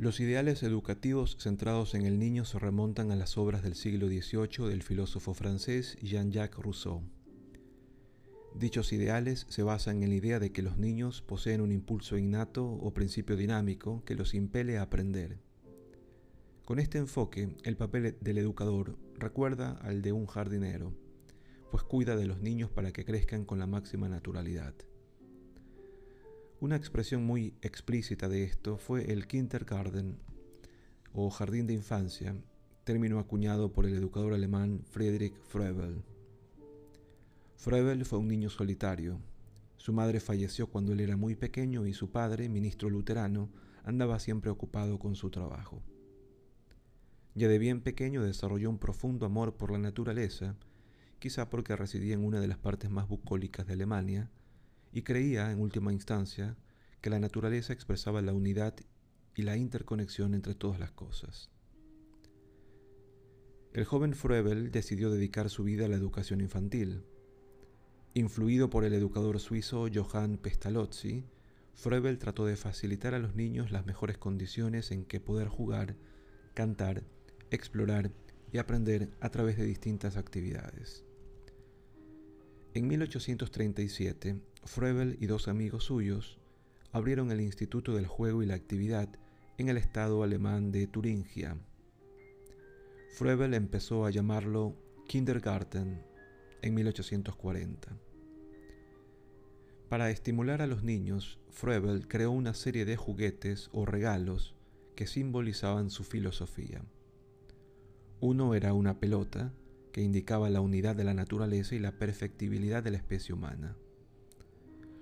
Los ideales educativos centrados en el niño se remontan a las obras del siglo XVIII del filósofo francés Jean-Jacques Rousseau. Dichos ideales se basan en la idea de que los niños poseen un impulso innato o principio dinámico que los impele a aprender. Con este enfoque, el papel del educador recuerda al de un jardinero, pues cuida de los niños para que crezcan con la máxima naturalidad. Una expresión muy explícita de esto fue el Kindergarten o jardín de infancia, término acuñado por el educador alemán Friedrich Froebel. Froebel fue un niño solitario. Su madre falleció cuando él era muy pequeño y su padre, ministro luterano, andaba siempre ocupado con su trabajo. Ya de bien pequeño desarrolló un profundo amor por la naturaleza, quizá porque residía en una de las partes más bucólicas de Alemania, y creía, en última instancia, que la naturaleza expresaba la unidad y la interconexión entre todas las cosas. El joven Froebel decidió dedicar su vida a la educación infantil. Influido por el educador suizo Johann Pestalozzi, Froebel trató de facilitar a los niños las mejores condiciones en que poder jugar, cantar, explorar y aprender a través de distintas actividades. En 1837, Froebel y dos amigos suyos abrieron el Instituto del Juego y la Actividad en el estado alemán de Turingia. Froebel empezó a llamarlo Kindergarten en 1840. Para estimular a los niños, Froebel creó una serie de juguetes o regalos que simbolizaban su filosofía. Uno era una pelota que indicaba la unidad de la naturaleza y la perfectibilidad de la especie humana.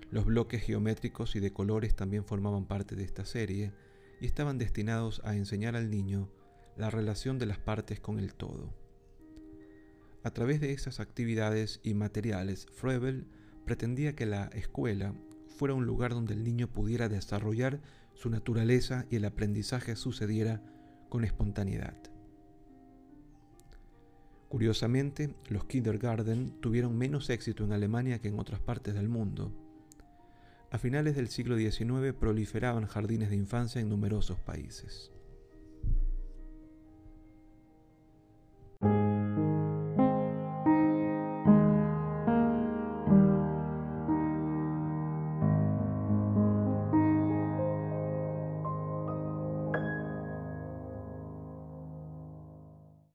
Los bloques geométricos y de colores también formaban parte de esta serie y estaban destinados a enseñar al niño la relación de las partes con el todo. A través de esas actividades y materiales, Froebel pretendía que la escuela fuera un lugar donde el niño pudiera desarrollar su naturaleza y el aprendizaje sucediera con espontaneidad. Curiosamente, los kindergarten tuvieron menos éxito en Alemania que en otras partes del mundo. A finales del siglo XIX proliferaban jardines de infancia en numerosos países.